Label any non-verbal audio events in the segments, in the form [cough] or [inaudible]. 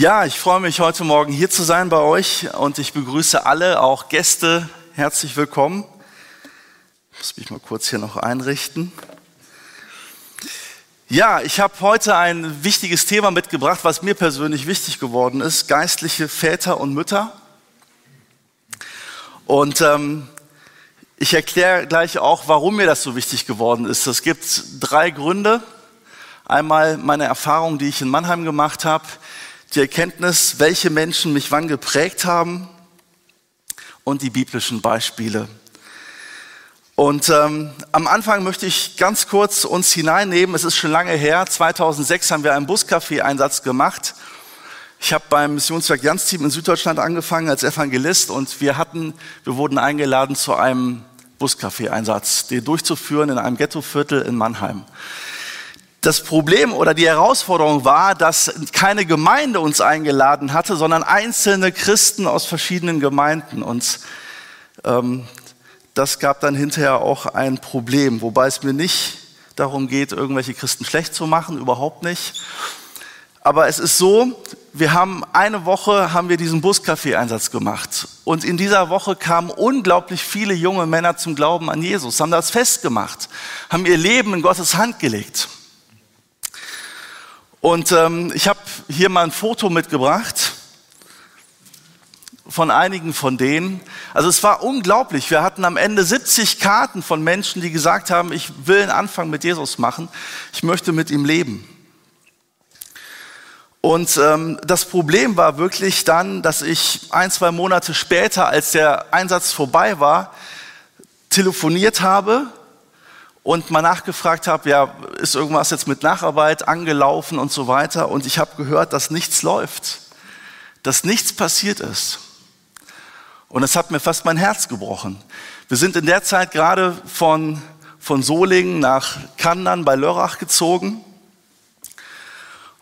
Ja, ich freue mich heute Morgen hier zu sein bei euch und ich begrüße alle, auch Gäste, herzlich willkommen. Ich muss mich mal kurz hier noch einrichten. Ja, ich habe heute ein wichtiges Thema mitgebracht, was mir persönlich wichtig geworden ist, geistliche Väter und Mütter. Und ähm, ich erkläre gleich auch, warum mir das so wichtig geworden ist. Es gibt drei Gründe. Einmal meine Erfahrung, die ich in Mannheim gemacht habe, die Erkenntnis, welche Menschen mich wann geprägt haben und die biblischen Beispiele. Und ähm, am Anfang möchte ich ganz kurz uns hineinnehmen. Es ist schon lange her. 2006 haben wir einen Buscafé-Einsatz gemacht. Ich habe beim Missionswerk Jans-Team in Süddeutschland angefangen als Evangelist und wir hatten, wir wurden eingeladen zu einem Buscafé-Einsatz, den durchzuführen in einem Ghettoviertel in Mannheim. Das Problem oder die Herausforderung war, dass keine Gemeinde uns eingeladen hatte, sondern einzelne Christen aus verschiedenen Gemeinden. Und ähm, das gab dann hinterher auch ein Problem, wobei es mir nicht darum geht, irgendwelche Christen schlecht zu machen, überhaupt nicht. Aber es ist so, wir haben eine Woche haben wir diesen Buscafé-Einsatz gemacht. Und in dieser Woche kamen unglaublich viele junge Männer zum Glauben an Jesus, haben das festgemacht, haben ihr Leben in Gottes Hand gelegt. Und ähm, ich habe hier mal ein Foto mitgebracht von einigen von denen. Also es war unglaublich. Wir hatten am Ende 70 Karten von Menschen, die gesagt haben, ich will einen Anfang mit Jesus machen. Ich möchte mit ihm leben. Und ähm, das Problem war wirklich dann, dass ich ein, zwei Monate später, als der Einsatz vorbei war, telefoniert habe und mal nachgefragt habe, ja, ist irgendwas jetzt mit Nacharbeit angelaufen und so weiter. Und ich habe gehört, dass nichts läuft, dass nichts passiert ist. Und es hat mir fast mein Herz gebrochen. Wir sind in der Zeit gerade von, von Solingen nach Kandern bei Lörrach gezogen.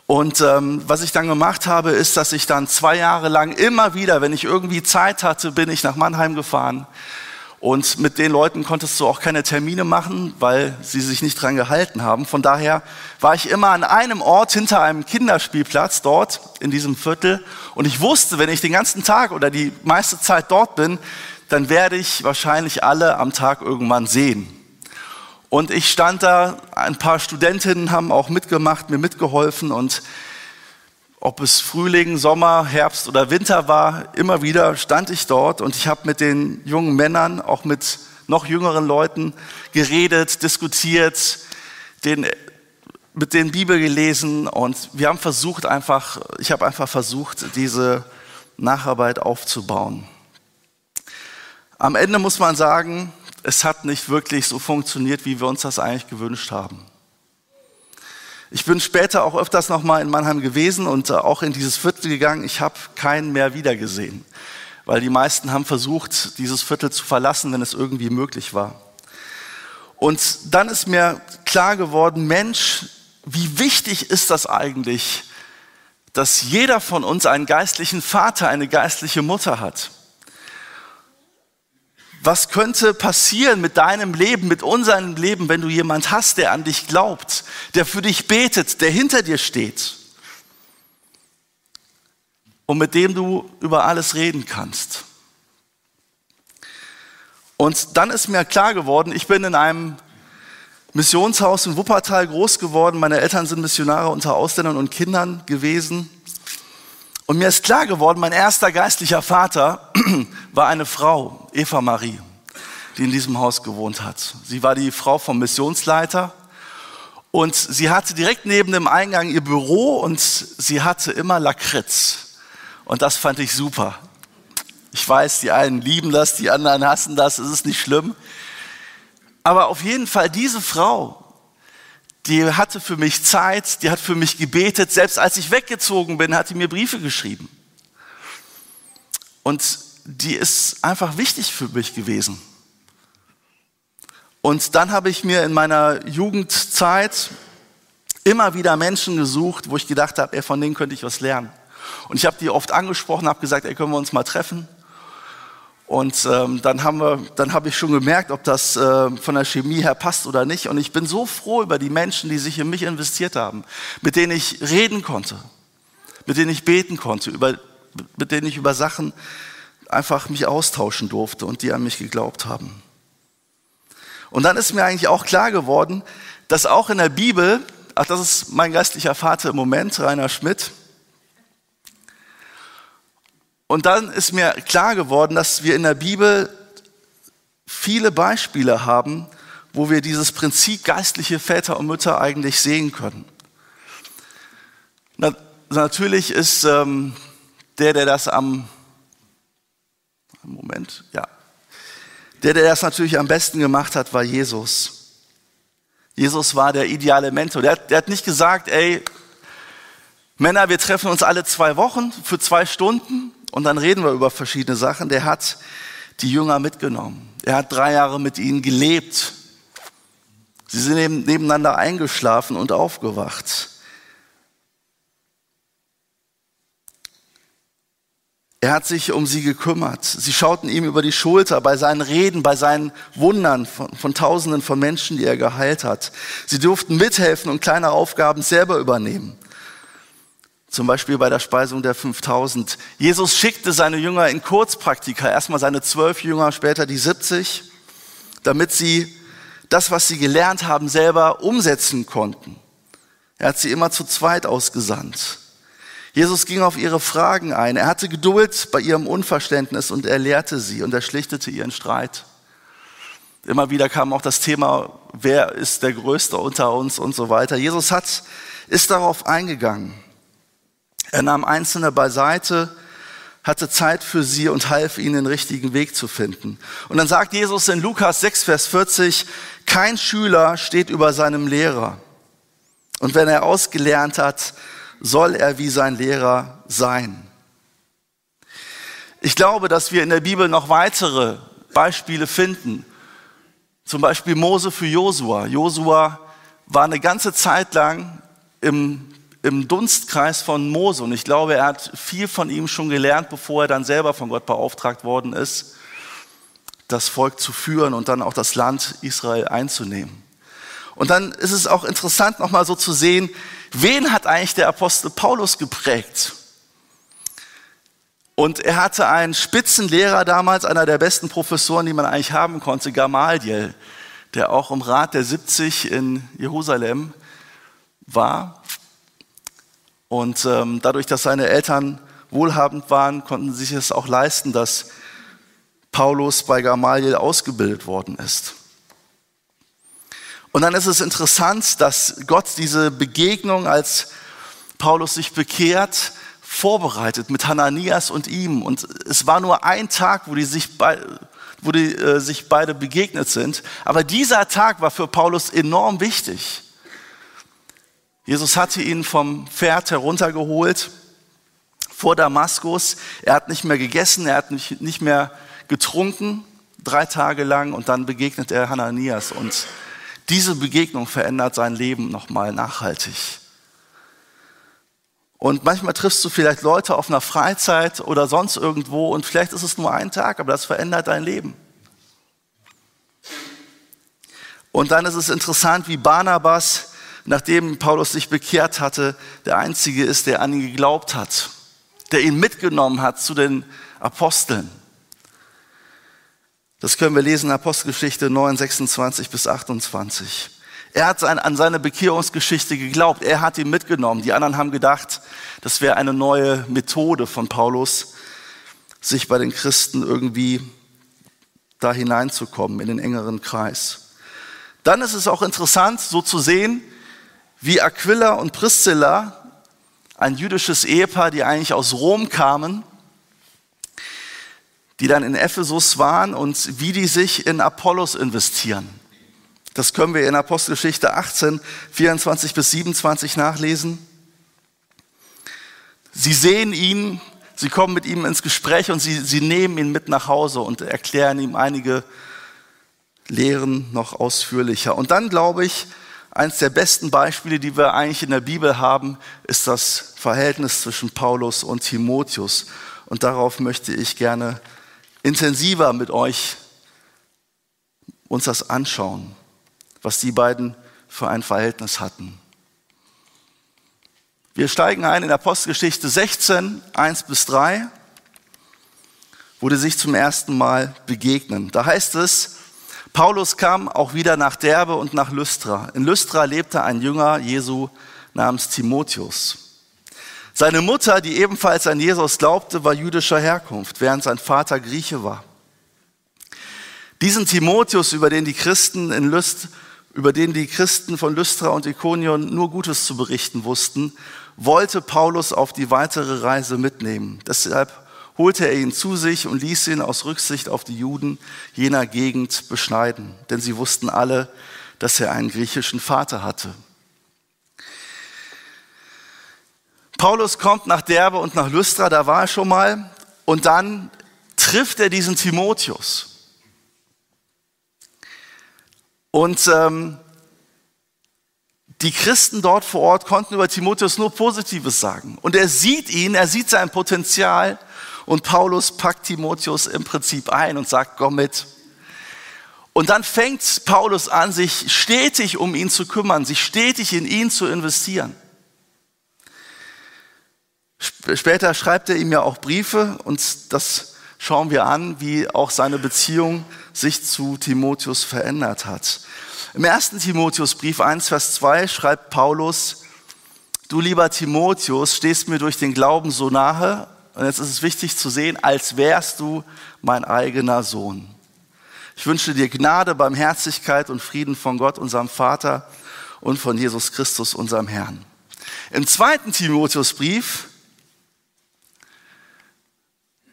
Und ähm, was ich dann gemacht habe, ist, dass ich dann zwei Jahre lang immer wieder, wenn ich irgendwie Zeit hatte, bin ich nach Mannheim gefahren und mit den Leuten konntest du auch keine Termine machen, weil sie sich nicht dran gehalten haben. Von daher war ich immer an einem Ort hinter einem Kinderspielplatz dort in diesem Viertel. Und ich wusste, wenn ich den ganzen Tag oder die meiste Zeit dort bin, dann werde ich wahrscheinlich alle am Tag irgendwann sehen. Und ich stand da, ein paar Studentinnen haben auch mitgemacht, mir mitgeholfen und ob es Frühling, Sommer, Herbst oder Winter war, immer wieder stand ich dort und ich habe mit den jungen Männern, auch mit noch jüngeren Leuten geredet, diskutiert, den, mit den Bibel gelesen und wir haben versucht einfach, ich habe einfach versucht, diese Nacharbeit aufzubauen. Am Ende muss man sagen, es hat nicht wirklich so funktioniert, wie wir uns das eigentlich gewünscht haben. Ich bin später auch öfters nochmal in Mannheim gewesen und äh, auch in dieses Viertel gegangen. Ich habe keinen mehr wiedergesehen, weil die meisten haben versucht, dieses Viertel zu verlassen, wenn es irgendwie möglich war. Und dann ist mir klar geworden, Mensch, wie wichtig ist das eigentlich, dass jeder von uns einen geistlichen Vater, eine geistliche Mutter hat was könnte passieren mit deinem Leben, mit unserem Leben, wenn du jemand hast, der an dich glaubt, der für dich betet, der hinter dir steht und mit dem du über alles reden kannst. Und dann ist mir klar geworden, ich bin in einem Missionshaus in Wuppertal groß geworden. Meine Eltern sind Missionare unter Ausländern und Kindern gewesen. Und mir ist klar geworden, mein erster geistlicher Vater [clears throat] war eine Frau, Eva Marie, die in diesem Haus gewohnt hat. Sie war die Frau vom Missionsleiter und sie hatte direkt neben dem Eingang ihr Büro und sie hatte immer Lakritz. Und das fand ich super. Ich weiß, die einen lieben das, die anderen hassen das, es ist nicht schlimm. Aber auf jeden Fall diese Frau, die hatte für mich Zeit, die hat für mich gebetet. Selbst als ich weggezogen bin, hat die mir Briefe geschrieben. Und die ist einfach wichtig für mich gewesen. Und dann habe ich mir in meiner Jugendzeit immer wieder Menschen gesucht, wo ich gedacht habe, ey, von denen könnte ich was lernen. Und ich habe die oft angesprochen, habe gesagt, ey, können wir uns mal treffen? Und ähm, dann haben wir, habe ich schon gemerkt, ob das äh, von der Chemie her passt oder nicht. Und ich bin so froh über die Menschen, die sich in mich investiert haben, mit denen ich reden konnte, mit denen ich beten konnte, über, mit denen ich über Sachen einfach mich austauschen durfte und die an mich geglaubt haben. Und dann ist mir eigentlich auch klar geworden, dass auch in der Bibel, ach, das ist mein geistlicher Vater im Moment, Rainer Schmidt, und dann ist mir klar geworden, dass wir in der Bibel viele Beispiele haben, wo wir dieses Prinzip geistliche Väter und Mütter eigentlich sehen können. Na, natürlich ist ähm, der, der das am Moment, ja, der, der das natürlich am besten gemacht hat, war Jesus. Jesus war der ideale Mentor. Der, der hat nicht gesagt, ey, Männer, wir treffen uns alle zwei Wochen für zwei Stunden und dann reden wir über verschiedene Sachen. Der hat die Jünger mitgenommen. Er hat drei Jahre mit ihnen gelebt. Sie sind nebeneinander eingeschlafen und aufgewacht. Er hat sich um sie gekümmert. Sie schauten ihm über die Schulter bei seinen Reden, bei seinen Wundern von, von, Tausenden von Menschen, die er geheilt hat. Sie durften mithelfen und kleine Aufgaben selber übernehmen. Zum Beispiel bei der Speisung der 5000. Jesus schickte seine Jünger in Kurzpraktika, erstmal seine zwölf Jünger, später die 70, damit sie das, was sie gelernt haben, selber umsetzen konnten. Er hat sie immer zu zweit ausgesandt. Jesus ging auf ihre Fragen ein. Er hatte Geduld bei ihrem Unverständnis und er lehrte sie und er schlichtete ihren Streit. Immer wieder kam auch das Thema, wer ist der Größte unter uns und so weiter. Jesus hat, ist darauf eingegangen. Er nahm Einzelne beiseite, hatte Zeit für sie und half ihnen den richtigen Weg zu finden. Und dann sagt Jesus in Lukas 6, Vers 40, kein Schüler steht über seinem Lehrer. Und wenn er ausgelernt hat, soll er wie sein Lehrer sein. Ich glaube, dass wir in der Bibel noch weitere Beispiele finden. Zum Beispiel Mose für Josua. Josua war eine ganze Zeit lang im im Dunstkreis von Mose. Und ich glaube, er hat viel von ihm schon gelernt, bevor er dann selber von Gott beauftragt worden ist, das Volk zu führen und dann auch das Land Israel einzunehmen. Und dann ist es auch interessant, nochmal so zu sehen, wen hat eigentlich der Apostel Paulus geprägt? Und er hatte einen Spitzenlehrer damals, einer der besten Professoren, die man eigentlich haben konnte, Gamaliel, der auch im Rat der 70 in Jerusalem war. Und ähm, dadurch, dass seine Eltern wohlhabend waren, konnten sie sich es auch leisten, dass Paulus bei Gamaliel ausgebildet worden ist. Und dann ist es interessant, dass Gott diese Begegnung, als Paulus sich bekehrt, vorbereitet mit Hananias und ihm. Und es war nur ein Tag, wo die sich, bei, wo die, äh, sich beide begegnet sind. Aber dieser Tag war für Paulus enorm wichtig. Jesus hatte ihn vom Pferd heruntergeholt vor Damaskus. Er hat nicht mehr gegessen, er hat nicht mehr getrunken, drei Tage lang, und dann begegnet er Hananias. Und diese Begegnung verändert sein Leben nochmal nachhaltig. Und manchmal triffst du vielleicht Leute auf einer Freizeit oder sonst irgendwo und vielleicht ist es nur ein Tag, aber das verändert dein Leben. Und dann ist es interessant, wie Barnabas nachdem Paulus sich bekehrt hatte, der Einzige ist, der an ihn geglaubt hat, der ihn mitgenommen hat zu den Aposteln. Das können wir lesen in Apostelgeschichte 9, 26 bis 28. Er hat an seine Bekehrungsgeschichte geglaubt. Er hat ihn mitgenommen. Die anderen haben gedacht, das wäre eine neue Methode von Paulus, sich bei den Christen irgendwie da hineinzukommen in den engeren Kreis. Dann ist es auch interessant, so zu sehen, wie Aquila und Priscilla, ein jüdisches Ehepaar, die eigentlich aus Rom kamen, die dann in Ephesus waren und wie die sich in Apollos investieren. Das können wir in Apostelgeschichte 18, 24 bis 27 nachlesen. Sie sehen ihn, sie kommen mit ihm ins Gespräch und sie, sie nehmen ihn mit nach Hause und erklären ihm einige Lehren noch ausführlicher. Und dann glaube ich, eines der besten Beispiele, die wir eigentlich in der Bibel haben, ist das Verhältnis zwischen Paulus und Timotheus. Und darauf möchte ich gerne intensiver mit euch uns das anschauen, was die beiden für ein Verhältnis hatten. Wir steigen ein in Apostelgeschichte 16, 1 bis 3, wo die sich zum ersten Mal begegnen. Da heißt es, Paulus kam auch wieder nach Derbe und nach Lystra. In Lystra lebte ein Jünger Jesu namens Timotheus. Seine Mutter, die ebenfalls an Jesus glaubte, war jüdischer Herkunft, während sein Vater Grieche war. Diesen Timotheus, über den die Christen in Lyst, über den die Christen von Lystra und Ikonion nur Gutes zu berichten wussten, wollte Paulus auf die weitere Reise mitnehmen. Deshalb holte er ihn zu sich und ließ ihn aus Rücksicht auf die Juden jener Gegend beschneiden, denn sie wussten alle, dass er einen griechischen Vater hatte. Paulus kommt nach Derbe und nach Lystra, da war er schon mal, und dann trifft er diesen Timotheus. Und ähm, die Christen dort vor Ort konnten über Timotheus nur Positives sagen. Und er sieht ihn, er sieht sein Potenzial und Paulus packt Timotheus im Prinzip ein und sagt, komm mit. Und dann fängt Paulus an, sich stetig um ihn zu kümmern, sich stetig in ihn zu investieren. Später schreibt er ihm ja auch Briefe und das schauen wir an, wie auch seine Beziehung sich zu Timotheus verändert hat. Im ersten Timotheusbrief 1, Vers 2 schreibt Paulus, du lieber Timotheus stehst mir durch den Glauben so nahe und jetzt ist es wichtig zu sehen, als wärst du mein eigener Sohn. Ich wünsche dir Gnade, Barmherzigkeit und Frieden von Gott, unserem Vater und von Jesus Christus, unserem Herrn. Im zweiten Timotheusbrief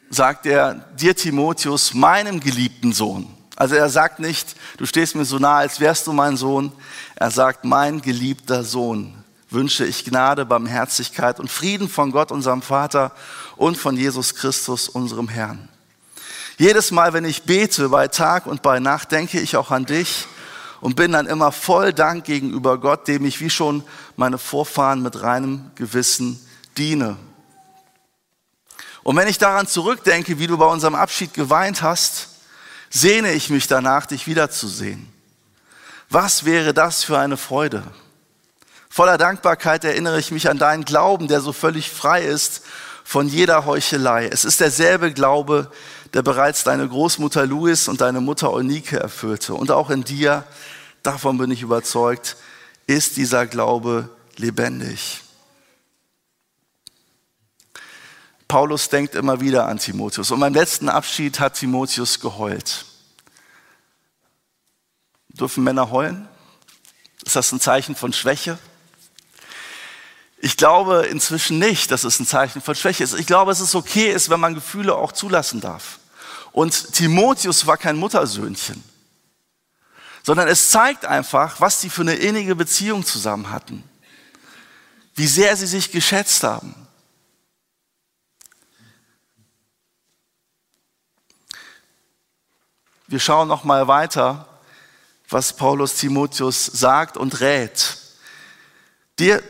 sagt er, dir Timotheus, meinem geliebten Sohn. Also er sagt nicht, du stehst mir so nah, als wärst du mein Sohn. Er sagt, mein geliebter Sohn, wünsche ich Gnade, Barmherzigkeit und Frieden von Gott, unserem Vater und von Jesus Christus, unserem Herrn. Jedes Mal, wenn ich bete, bei Tag und bei Nacht, denke ich auch an dich und bin dann immer voll Dank gegenüber Gott, dem ich wie schon meine Vorfahren mit reinem Gewissen diene. Und wenn ich daran zurückdenke, wie du bei unserem Abschied geweint hast, sehne ich mich danach, dich wiederzusehen. Was wäre das für eine Freude? Voller Dankbarkeit erinnere ich mich an deinen Glauben, der so völlig frei ist von jeder Heuchelei. Es ist derselbe Glaube, der bereits deine Großmutter Louis und deine Mutter Eunike erfüllte. Und auch in dir, davon bin ich überzeugt, ist dieser Glaube lebendig. Paulus denkt immer wieder an Timotheus. Und beim letzten Abschied hat Timotheus geheult. Dürfen Männer heulen? Ist das ein Zeichen von Schwäche? Ich glaube inzwischen nicht, dass es ein Zeichen von Schwäche ist. Ich glaube, es ist okay ist, wenn man Gefühle auch zulassen darf. Und Timotheus war kein Muttersöhnchen, sondern es zeigt einfach, was die für eine innige Beziehung zusammen hatten. Wie sehr sie sich geschätzt haben. Wir schauen noch mal weiter, was Paulus Timotheus sagt und rät. Dir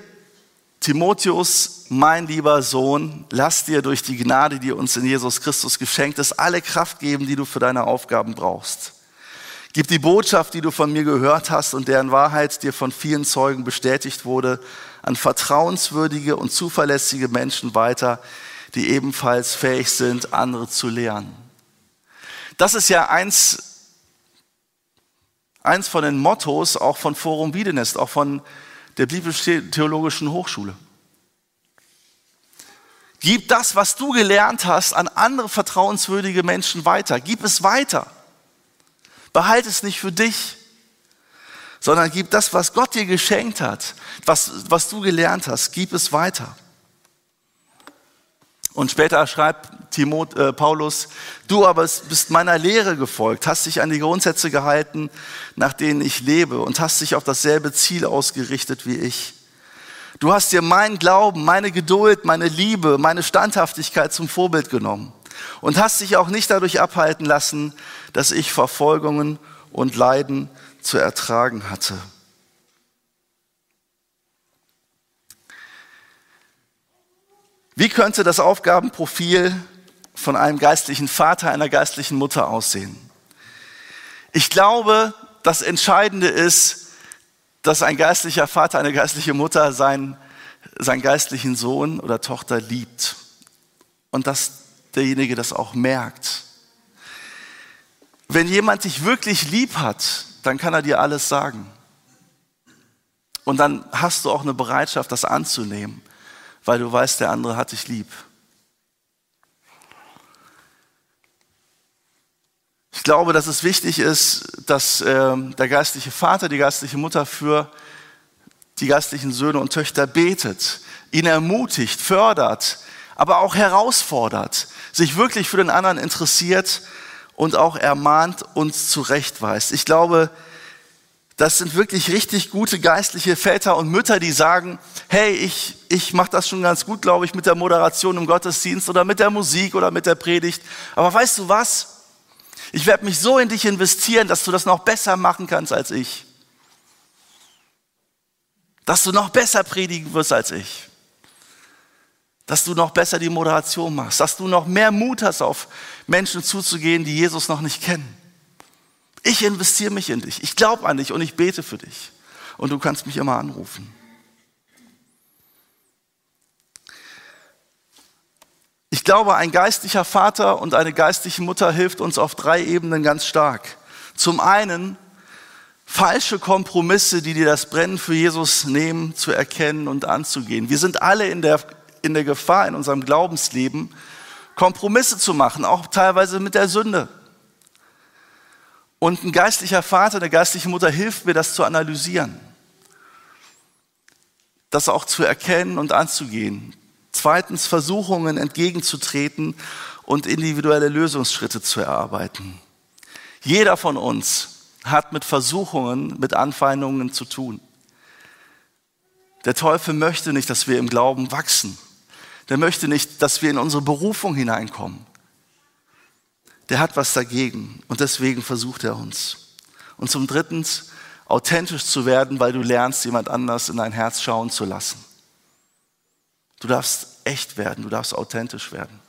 Timotheus, mein lieber Sohn, lass dir durch die Gnade, die uns in Jesus Christus geschenkt ist, alle Kraft geben, die du für deine Aufgaben brauchst. Gib die Botschaft, die du von mir gehört hast und deren Wahrheit dir von vielen Zeugen bestätigt wurde, an vertrauenswürdige und zuverlässige Menschen weiter, die ebenfalls fähig sind, andere zu lehren. Das ist ja eins, eins von den Mottos auch von Forum Wiedenest, auch von der Biblisch-Theologischen Hochschule. Gib das, was du gelernt hast, an andere vertrauenswürdige Menschen weiter. Gib es weiter. Behalte es nicht für dich, sondern gib das, was Gott dir geschenkt hat, was, was du gelernt hast, gib es weiter. Und später schreibt Timot, äh, Paulus, du aber bist meiner Lehre gefolgt, hast dich an die Grundsätze gehalten, nach denen ich lebe und hast dich auf dasselbe Ziel ausgerichtet wie ich. Du hast dir meinen Glauben, meine Geduld, meine Liebe, meine Standhaftigkeit zum Vorbild genommen und hast dich auch nicht dadurch abhalten lassen, dass ich Verfolgungen und Leiden zu ertragen hatte. Wie könnte das Aufgabenprofil von einem geistlichen Vater, einer geistlichen Mutter aussehen? Ich glaube, das Entscheidende ist, dass ein geistlicher Vater, eine geistliche Mutter seinen, seinen geistlichen Sohn oder Tochter liebt und dass derjenige das auch merkt. Wenn jemand dich wirklich lieb hat, dann kann er dir alles sagen. Und dann hast du auch eine Bereitschaft, das anzunehmen weil du weißt, der andere hat dich lieb. Ich glaube, dass es wichtig ist, dass äh, der geistliche Vater, die geistliche Mutter für die geistlichen Söhne und Töchter betet, ihn ermutigt, fördert, aber auch herausfordert, sich wirklich für den anderen interessiert und auch ermahnt und zurechtweist. Ich glaube, das sind wirklich richtig gute geistliche Väter und Mütter, die sagen, hey, ich, ich mache das schon ganz gut, glaube ich, mit der Moderation im Gottesdienst oder mit der Musik oder mit der Predigt. Aber weißt du was? Ich werde mich so in dich investieren, dass du das noch besser machen kannst als ich. Dass du noch besser predigen wirst als ich. Dass du noch besser die Moderation machst. Dass du noch mehr Mut hast, auf Menschen zuzugehen, die Jesus noch nicht kennen. Ich investiere mich in dich. Ich glaube an dich und ich bete für dich. Und du kannst mich immer anrufen. Glaube, ein geistlicher Vater und eine geistliche Mutter hilft uns auf drei Ebenen ganz stark. Zum einen falsche Kompromisse, die dir das Brennen für Jesus nehmen, zu erkennen und anzugehen. Wir sind alle in der, in der Gefahr in unserem Glaubensleben, Kompromisse zu machen, auch teilweise mit der Sünde. Und ein geistlicher Vater, eine geistliche Mutter hilft mir, das zu analysieren. Das auch zu erkennen und anzugehen. Zweitens, Versuchungen entgegenzutreten und individuelle Lösungsschritte zu erarbeiten. Jeder von uns hat mit Versuchungen, mit Anfeindungen zu tun. Der Teufel möchte nicht, dass wir im Glauben wachsen. Der möchte nicht, dass wir in unsere Berufung hineinkommen der hat was dagegen und deswegen versucht er uns. Und zum Dritten, authentisch zu werden, weil du lernst, jemand anders in dein Herz schauen zu lassen. Du darfst echt werden, du darfst authentisch werden,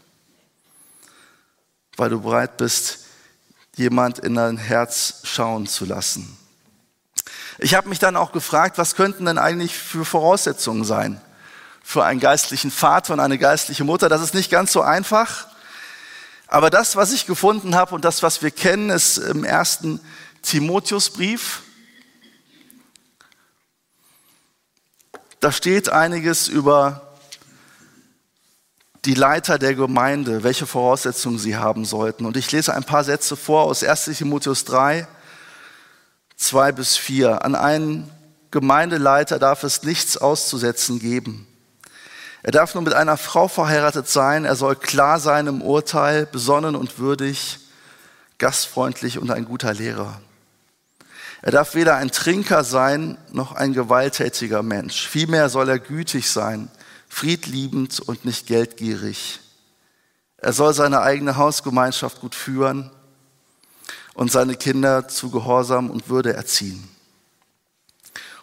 weil du bereit bist, jemand in dein Herz schauen zu lassen. Ich habe mich dann auch gefragt, was könnten denn eigentlich für Voraussetzungen sein für einen geistlichen Vater und eine geistliche Mutter? Das ist nicht ganz so einfach. Aber das, was ich gefunden habe und das, was wir kennen, ist im ersten Timotheusbrief. Da steht einiges über die Leiter der Gemeinde, welche Voraussetzungen sie haben sollten. Und ich lese ein paar Sätze vor aus 1 Timotheus 3, 2 bis 4. An einen Gemeindeleiter darf es nichts auszusetzen geben. Er darf nur mit einer Frau verheiratet sein. Er soll klar sein im Urteil, besonnen und würdig, gastfreundlich und ein guter Lehrer. Er darf weder ein Trinker sein noch ein gewalttätiger Mensch. Vielmehr soll er gütig sein, friedliebend und nicht geldgierig. Er soll seine eigene Hausgemeinschaft gut führen und seine Kinder zu Gehorsam und Würde erziehen.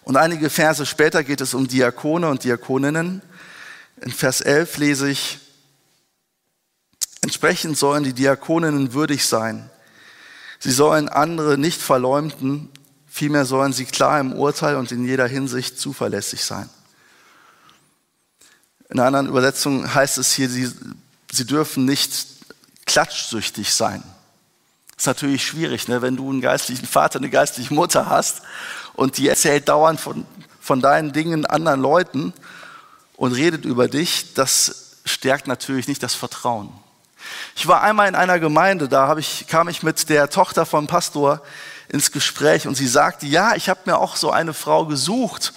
Und einige Verse später geht es um Diakone und Diakoninnen. In Vers 11 lese ich, entsprechend sollen die Diakoninnen würdig sein. Sie sollen andere nicht verleumden, vielmehr sollen sie klar im Urteil und in jeder Hinsicht zuverlässig sein. In einer anderen Übersetzung heißt es hier, sie, sie dürfen nicht klatschsüchtig sein. Ist natürlich schwierig, ne? wenn du einen geistlichen Vater, eine geistliche Mutter hast und die erzählt dauernd von, von deinen Dingen anderen Leuten und redet über dich, das stärkt natürlich nicht das Vertrauen. Ich war einmal in einer Gemeinde, da ich, kam ich mit der Tochter vom Pastor ins Gespräch und sie sagte, ja, ich habe mir auch so eine Frau gesucht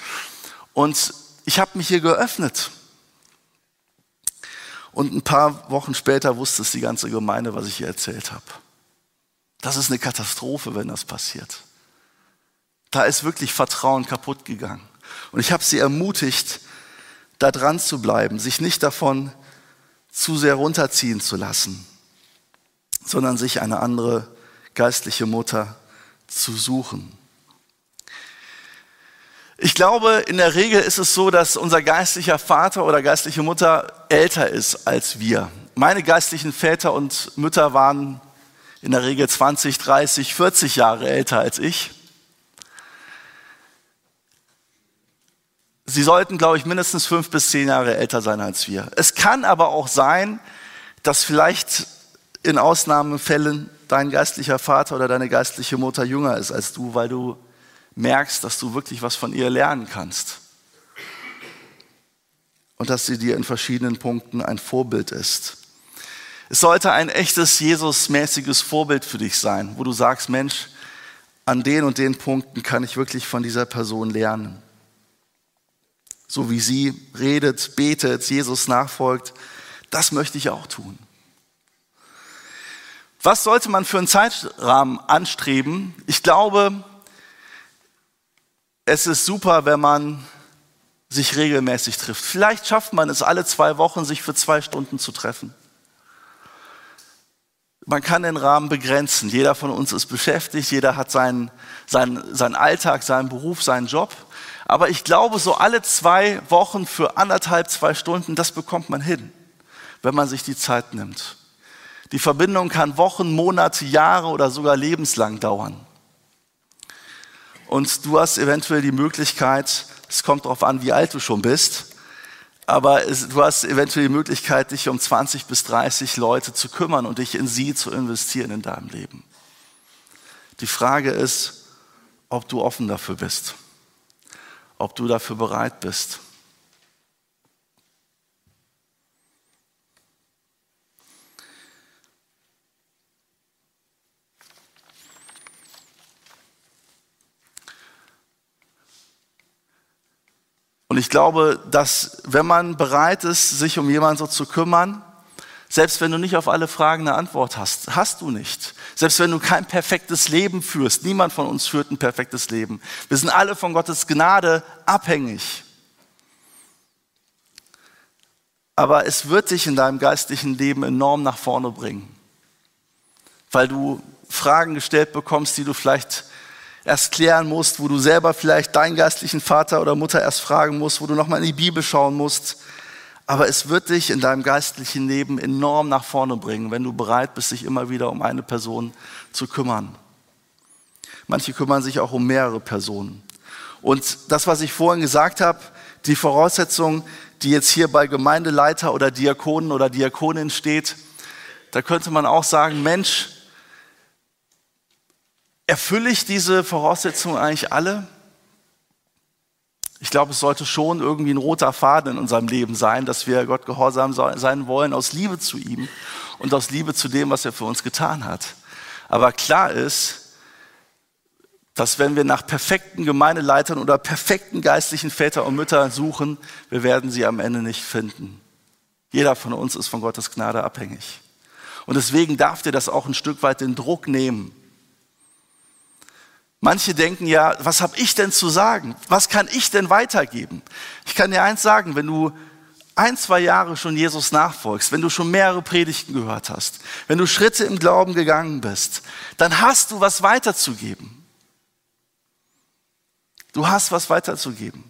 und ich habe mich hier geöffnet. Und ein paar Wochen später wusste es die ganze Gemeinde, was ich ihr erzählt habe. Das ist eine Katastrophe, wenn das passiert. Da ist wirklich Vertrauen kaputt gegangen. Und ich habe sie ermutigt, da dran zu bleiben, sich nicht davon zu sehr runterziehen zu lassen, sondern sich eine andere geistliche Mutter zu suchen. Ich glaube, in der Regel ist es so, dass unser geistlicher Vater oder geistliche Mutter älter ist als wir. Meine geistlichen Väter und Mütter waren in der Regel 20, 30, 40 Jahre älter als ich. Sie sollten, glaube ich, mindestens fünf bis zehn Jahre älter sein als wir. Es kann aber auch sein, dass vielleicht in Ausnahmefällen dein geistlicher Vater oder deine geistliche Mutter jünger ist als du, weil du merkst, dass du wirklich was von ihr lernen kannst. Und dass sie dir in verschiedenen Punkten ein Vorbild ist. Es sollte ein echtes Jesus-mäßiges Vorbild für dich sein, wo du sagst, Mensch, an den und den Punkten kann ich wirklich von dieser Person lernen. So wie sie redet, betet, Jesus nachfolgt, das möchte ich auch tun. Was sollte man für einen Zeitrahmen anstreben? Ich glaube, es ist super, wenn man sich regelmäßig trifft. Vielleicht schafft man es alle zwei Wochen, sich für zwei Stunden zu treffen. Man kann den Rahmen begrenzen. Jeder von uns ist beschäftigt, jeder hat seinen, seinen, seinen Alltag, seinen Beruf, seinen Job. Aber ich glaube, so alle zwei Wochen für anderthalb, zwei Stunden, das bekommt man hin, wenn man sich die Zeit nimmt. Die Verbindung kann Wochen, Monate, Jahre oder sogar lebenslang dauern. Und du hast eventuell die Möglichkeit, es kommt darauf an, wie alt du schon bist, aber du hast eventuell die Möglichkeit, dich um 20 bis 30 Leute zu kümmern und dich in sie zu investieren in deinem Leben. Die Frage ist, ob du offen dafür bist ob du dafür bereit bist. Und ich glaube, dass wenn man bereit ist, sich um jemanden so zu kümmern, selbst wenn du nicht auf alle Fragen eine Antwort hast, hast du nicht. Selbst wenn du kein perfektes Leben führst, niemand von uns führt ein perfektes Leben. Wir sind alle von Gottes Gnade abhängig. Aber es wird dich in deinem geistlichen Leben enorm nach vorne bringen, weil du Fragen gestellt bekommst, die du vielleicht erst klären musst, wo du selber vielleicht deinen geistlichen Vater oder Mutter erst fragen musst, wo du nochmal in die Bibel schauen musst aber es wird dich in deinem geistlichen Leben enorm nach vorne bringen, wenn du bereit bist, dich immer wieder um eine Person zu kümmern. Manche kümmern sich auch um mehrere Personen. Und das, was ich vorhin gesagt habe, die Voraussetzung, die jetzt hier bei Gemeindeleiter oder Diakonen oder Diakonin steht, da könnte man auch sagen, Mensch, erfülle ich diese Voraussetzungen eigentlich alle? Ich glaube, es sollte schon irgendwie ein roter Faden in unserem Leben sein, dass wir Gott gehorsam sein wollen aus Liebe zu ihm und aus Liebe zu dem, was er für uns getan hat. Aber klar ist, dass wenn wir nach perfekten Gemeindeleitern oder perfekten geistlichen Väter und Müttern suchen, wir werden sie am Ende nicht finden. Jeder von uns ist von Gottes Gnade abhängig. Und deswegen darf dir das auch ein Stück weit den Druck nehmen, Manche denken ja, was habe ich denn zu sagen? Was kann ich denn weitergeben? Ich kann dir eins sagen, wenn du ein, zwei Jahre schon Jesus nachfolgst, wenn du schon mehrere Predigten gehört hast, wenn du Schritte im Glauben gegangen bist, dann hast du was weiterzugeben. Du hast was weiterzugeben.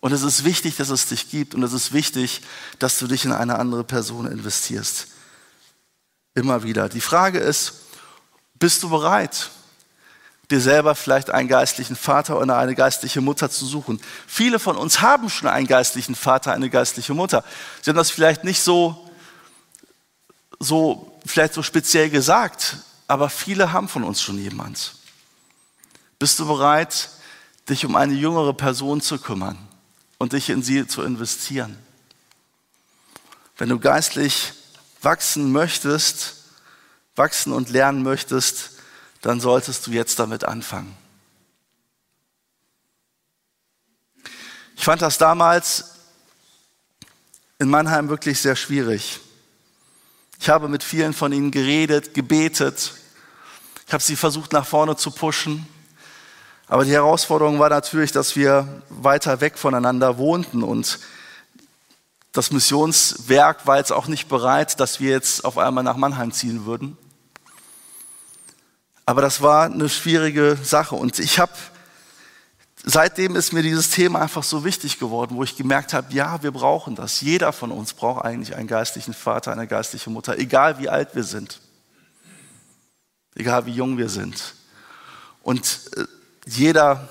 Und es ist wichtig, dass es dich gibt und es ist wichtig, dass du dich in eine andere Person investierst. Immer wieder. Die Frage ist, bist du bereit? Dir selber vielleicht einen geistlichen Vater oder eine geistliche Mutter zu suchen. Viele von uns haben schon einen geistlichen Vater, eine geistliche Mutter. Sie haben das vielleicht nicht so, so, vielleicht so speziell gesagt, aber viele haben von uns schon jemand. Bist du bereit, dich um eine jüngere Person zu kümmern und dich in sie zu investieren? Wenn du geistlich wachsen möchtest, wachsen und lernen möchtest, dann solltest du jetzt damit anfangen. Ich fand das damals in Mannheim wirklich sehr schwierig. Ich habe mit vielen von ihnen geredet, gebetet. Ich habe sie versucht nach vorne zu pushen. Aber die Herausforderung war natürlich, dass wir weiter weg voneinander wohnten und das Missionswerk war jetzt auch nicht bereit, dass wir jetzt auf einmal nach Mannheim ziehen würden. Aber das war eine schwierige Sache und ich habe seitdem ist mir dieses Thema einfach so wichtig geworden, wo ich gemerkt habe, ja, wir brauchen das. Jeder von uns braucht eigentlich einen geistlichen Vater, eine geistliche Mutter, egal wie alt wir sind, egal wie jung wir sind. Und äh, jeder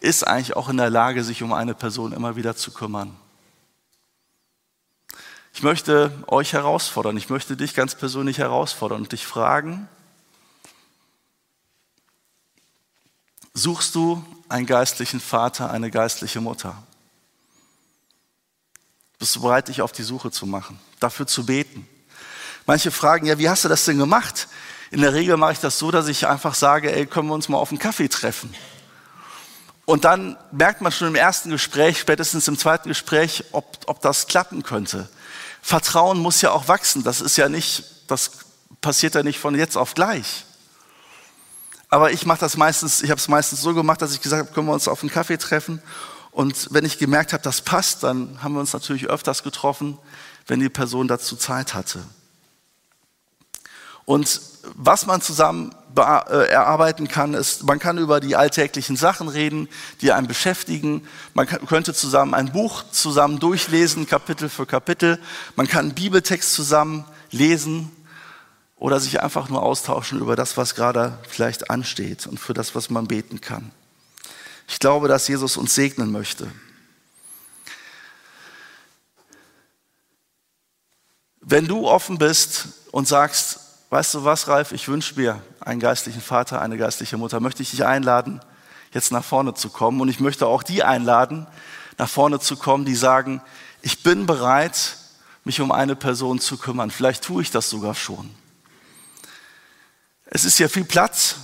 ist eigentlich auch in der Lage, sich um eine Person immer wieder zu kümmern. Ich möchte euch herausfordern, ich möchte dich ganz persönlich herausfordern und dich fragen, suchst du einen geistlichen Vater, eine geistliche Mutter? Bist du bereit, dich auf die Suche zu machen, dafür zu beten? Manche fragen, ja, wie hast du das denn gemacht? In der Regel mache ich das so, dass ich einfach sage, ey, können wir uns mal auf einen Kaffee treffen? Und dann merkt man schon im ersten Gespräch, spätestens im zweiten Gespräch, ob, ob das klappen könnte. Vertrauen muss ja auch wachsen. Das ist ja nicht, das passiert ja nicht von jetzt auf gleich. Aber ich mache das meistens, ich habe es meistens so gemacht, dass ich gesagt habe, können wir uns auf einen Kaffee treffen. Und wenn ich gemerkt habe, das passt, dann haben wir uns natürlich öfters getroffen, wenn die Person dazu Zeit hatte. Und was man zusammen äh, erarbeiten kann, ist, man kann über die alltäglichen Sachen reden, die einen beschäftigen. Man könnte zusammen ein Buch zusammen durchlesen, Kapitel für Kapitel. Man kann einen Bibeltext zusammen lesen oder sich einfach nur austauschen über das, was gerade vielleicht ansteht und für das, was man beten kann. Ich glaube, dass Jesus uns segnen möchte. Wenn du offen bist und sagst, weißt du was, Ralf, ich wünsche mir einen geistlichen Vater, eine geistliche Mutter, möchte ich dich einladen, jetzt nach vorne zu kommen. Und ich möchte auch die einladen, nach vorne zu kommen, die sagen, ich bin bereit, mich um eine Person zu kümmern. Vielleicht tue ich das sogar schon. Es ist ja viel Platz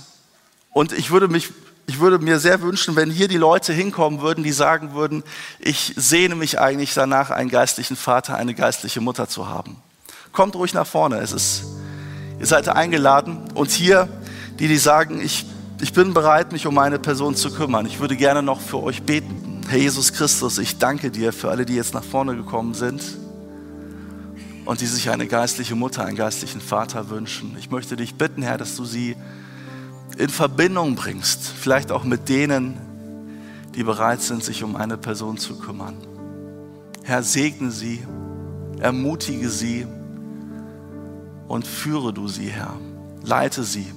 und ich würde mich ich würde mir sehr wünschen, wenn hier die Leute hinkommen würden, die sagen würden, ich sehne mich eigentlich danach, einen geistlichen Vater, eine geistliche Mutter zu haben. Kommt ruhig nach vorne. Es ist, ihr seid eingeladen. Und hier, die, die sagen, ich, ich bin bereit, mich um eine Person zu kümmern. Ich würde gerne noch für euch beten. Herr Jesus Christus, ich danke dir für alle, die jetzt nach vorne gekommen sind und die sich eine geistliche Mutter, einen geistlichen Vater wünschen. Ich möchte dich bitten, Herr, dass du sie in Verbindung bringst, vielleicht auch mit denen, die bereit sind, sich um eine Person zu kümmern. Herr, segne sie, ermutige sie und führe du sie, Herr. Leite sie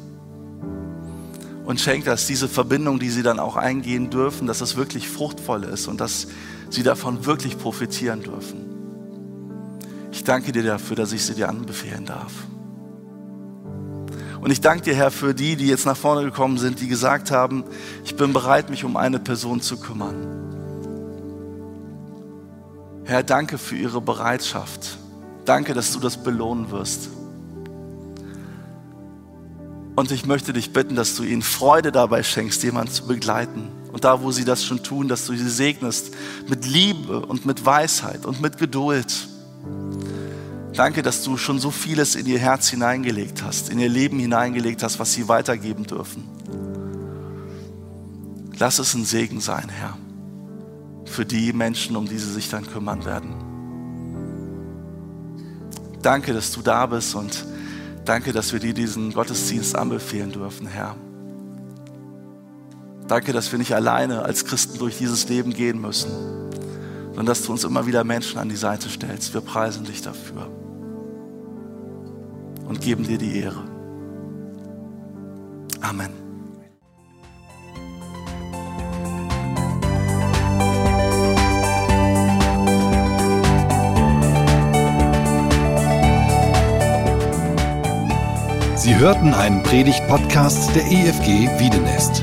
und schenk, dass diese Verbindung, die sie dann auch eingehen dürfen, dass es wirklich fruchtvoll ist und dass sie davon wirklich profitieren dürfen. Ich danke dir dafür, dass ich sie dir anbefehlen darf. Und ich danke dir, Herr, für die, die jetzt nach vorne gekommen sind, die gesagt haben, ich bin bereit, mich um eine Person zu kümmern. Herr, danke für ihre Bereitschaft. Danke, dass du das belohnen wirst. Und ich möchte dich bitten, dass du ihnen Freude dabei schenkst, jemanden zu begleiten. Und da, wo sie das schon tun, dass du sie segnest mit Liebe und mit Weisheit und mit Geduld. Danke, dass du schon so vieles in ihr Herz hineingelegt hast, in ihr Leben hineingelegt hast, was sie weitergeben dürfen. Lass es ein Segen sein, Herr, für die Menschen, um die sie sich dann kümmern werden. Danke, dass du da bist und danke, dass wir dir diesen Gottesdienst anbefehlen dürfen, Herr. Danke, dass wir nicht alleine als Christen durch dieses Leben gehen müssen, sondern dass du uns immer wieder Menschen an die Seite stellst. Wir preisen dich dafür und geben dir die Ehre. Amen. Sie hörten einen Predigt-Podcast der EFG Wiedenest.